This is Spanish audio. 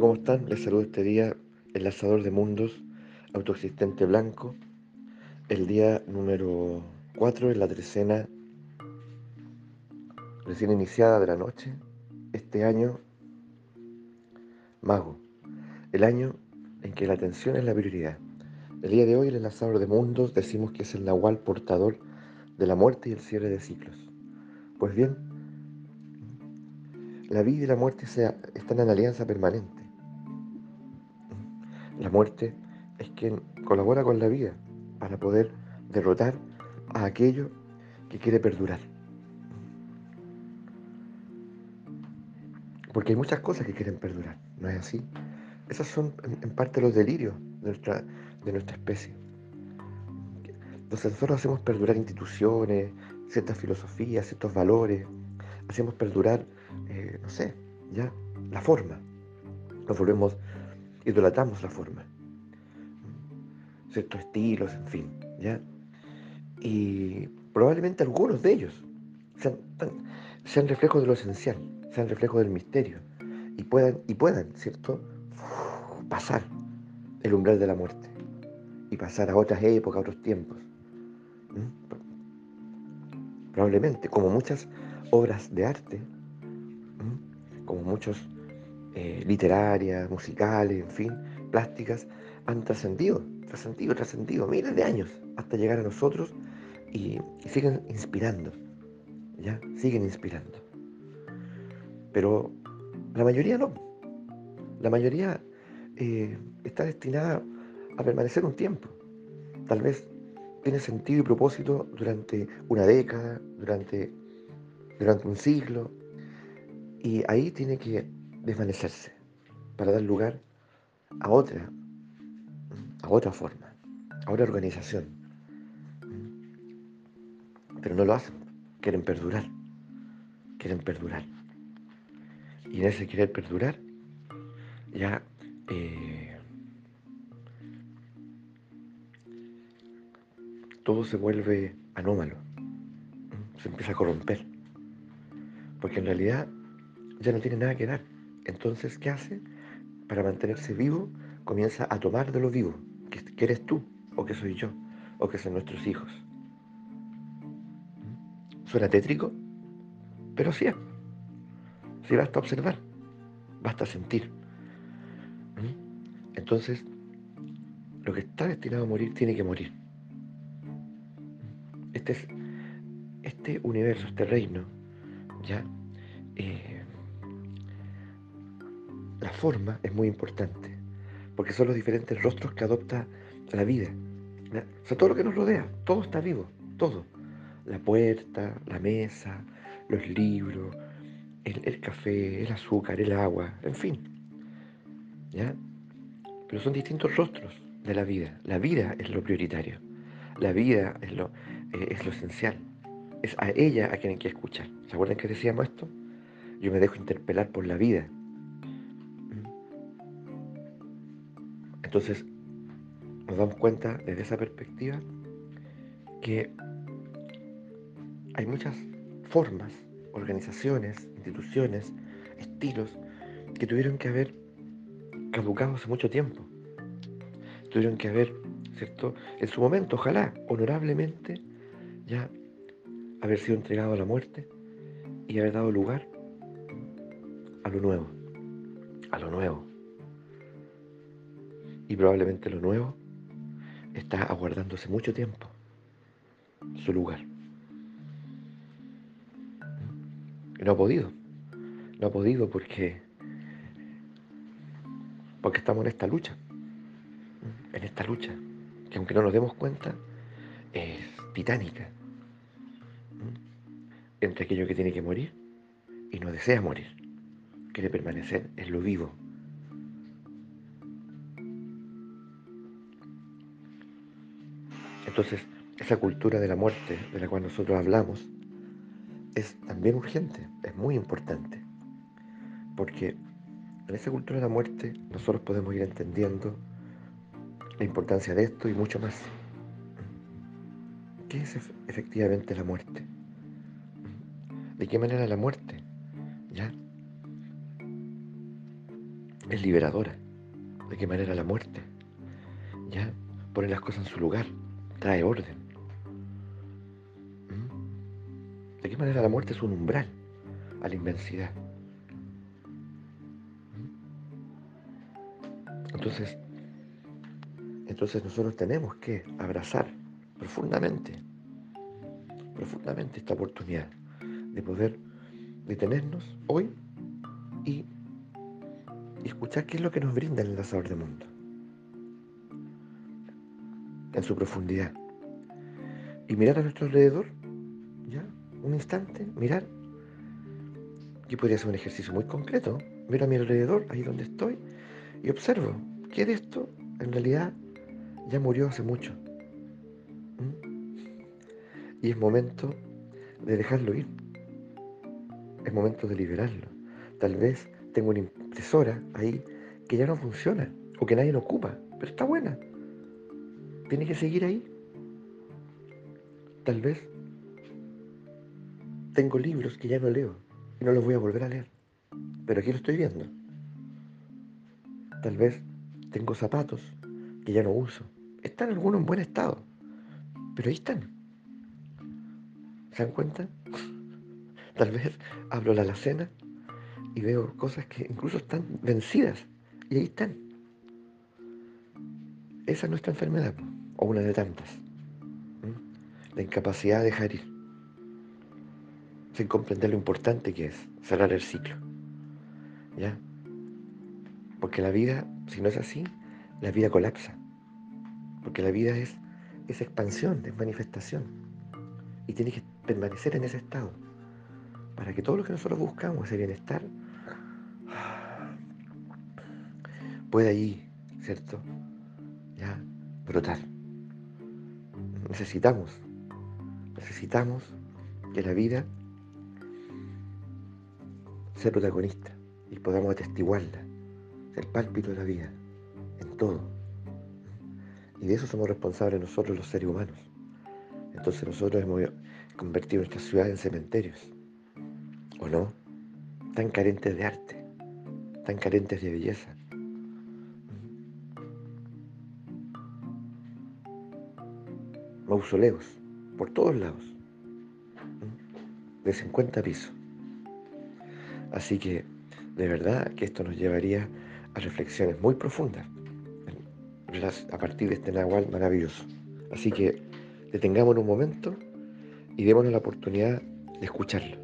¿cómo están? Les saludo este día, el lanzador de mundos, autoexistente blanco, el día número 4 en la trecena recién iniciada de la noche, este año mago, el año en que la atención es la prioridad. El día de hoy, el lanzador de mundos, decimos que es el nahual portador de la muerte y el cierre de ciclos. Pues bien, la vida y la muerte están en alianza permanente. La muerte es quien colabora con la vida para poder derrotar a aquello que quiere perdurar. Porque hay muchas cosas que quieren perdurar, ¿no es así? Esos son en parte los delirios de nuestra, de nuestra especie. Entonces nosotros hacemos perdurar instituciones, ciertas filosofías, ciertos valores, hacemos perdurar, eh, no sé, ya, la forma. Nos volvemos idolatamos la forma, ciertos estilos, en fin, ¿ya? Y probablemente algunos de ellos sean, sean reflejos de lo esencial, sean reflejos del misterio y puedan, y puedan, ¿cierto?, pasar el umbral de la muerte y pasar a otras épocas, a otros tiempos. Probablemente, como muchas obras de arte, como muchos eh, literarias, musicales, en fin, plásticas, han trascendido, trascendido, trascendido miles de años hasta llegar a nosotros y, siguen inspirando, ¿ya? Siguen inspirando. Pero la mayoría no. La mayoría eh, está destinada a permanecer un tiempo. Tal vez tiene sentido y propósito durante una década, durante, durante un siglo, y ahí tiene que desvanecerse para dar lugar a otra, a otra forma, a otra organización. Pero no lo hacen, quieren perdurar, quieren perdurar. Y en ese querer perdurar, ya eh, todo se vuelve anómalo, se empieza a corromper, porque en realidad ya no tiene nada que dar. Entonces, ¿qué hace? Para mantenerse vivo, comienza a tomar de lo vivo, que, eres tú, o que soy yo, o que son nuestros hijos. Suena tétrico, pero sí es. Sí basta observar, basta sentir. Entonces, lo que está destinado a morir tiene que morir. Este es este universo, este reino, ya eh, la forma es muy importante, porque son los diferentes rostros que adopta la vida. O sea, todo lo que nos rodea, todo está vivo, todo. La puerta, la mesa, los libros, el, café, el azúcar, el agua, en fin. ¿Ya? Pero son distintos rostros de la vida. La vida es lo prioritario. La vida es lo, eh, es lo esencial. Es a ella a quien hay que escuchar. ¿Se acuerdan que decíamos esto? Yo me dejo interpelar por la vida. Entonces, nos damos cuenta desde esa perspectiva que hay muchas formas, organizaciones, instituciones, estilos que tuvieron que haber caducado hace mucho tiempo. Tuvieron que haber, ¿cierto? En su momento, ojalá, honorablemente, ya haber sido entregado a la muerte y haber dado lugar a lo nuevo, a lo nuevo, y probablemente lo nuevo está aguardándose mucho tiempo su lugar. Y no ha podido. No ha podido porque, porque estamos en esta lucha. En esta lucha, que aunque no nos demos cuenta, es titánica. Entre aquello que tiene que morir y no desea morir. Quiere permanecer en lo vivo, Entonces, esa cultura de la muerte de la cual nosotros hablamos es también urgente, es muy importante, porque en esa cultura de la muerte nosotros podemos ir entendiendo la importancia de esto y mucho más. ¿Qué es efectivamente la muerte? ¿De qué manera la muerte? ¿Ya? es liberadora. ¿De qué manera la muerte? ¿Ya? Pone las cosas en su lugar, trae orden. ¿Mm? ¿De qué manera la muerte es un umbral a la inmensidad? ¿Mm? Entonces, entonces nosotros tenemos que abrazar profundamente, profundamente esta oportunidad de poder detenernos hoy y, escuchar qué es lo que nos brinda el enlazador de mundo en su profundidad y mirar a nuestro alrededor, ya, un instante, mirar. Y podría ser un ejercicio muy concreto. Miro a mi alrededor, ahí donde estoy, y observo que de esto en realidad ya murió hace mucho. Y es momento de dejarlo ir. Es momento de liberarlo. Tal vez tengo una impresora ahí que ya no funciona o que nadie lo ocupa, pero está buena. Tiene que seguir ahí. Tal vez tengo libros que ya no leo y no los voy a volver a leer, pero aquí lo estoy viendo. Tal vez tengo zapatos que ya no uso. Están algunos en buen estado, pero ahí están. ¿Se dan cuenta? Tal vez abro la alacena y veo cosas que incluso están vencidas y ahí están. Esa es nuestra enfermedad, o una de tantas. La incapacidad de dejar ir, sin comprender lo importante que es cerrar el ciclo. ¿Ya? Porque la vida, si no es así, la vida colapsa. Porque la vida es, es expansión, es manifestación. Y tiene que permanecer en ese estado. Para que todo lo que nosotros buscamos, ese bienestar, pueda ahí, ¿cierto? Ya, brotar. Necesitamos, necesitamos que la vida sea protagonista y podamos atestiguarla, el pálpito de la vida, en todo. Y de eso somos responsables nosotros los seres humanos. Entonces nosotros hemos convertido nuestra ciudad en cementerios. ¿O no? Tan carentes de arte, tan carentes de belleza. Mausoleos, por todos lados, de 50 pisos. Así que, de verdad que esto nos llevaría a reflexiones muy profundas a partir de este Nahual maravilloso. Así que detengamos un momento y démonos la oportunidad de escucharlo.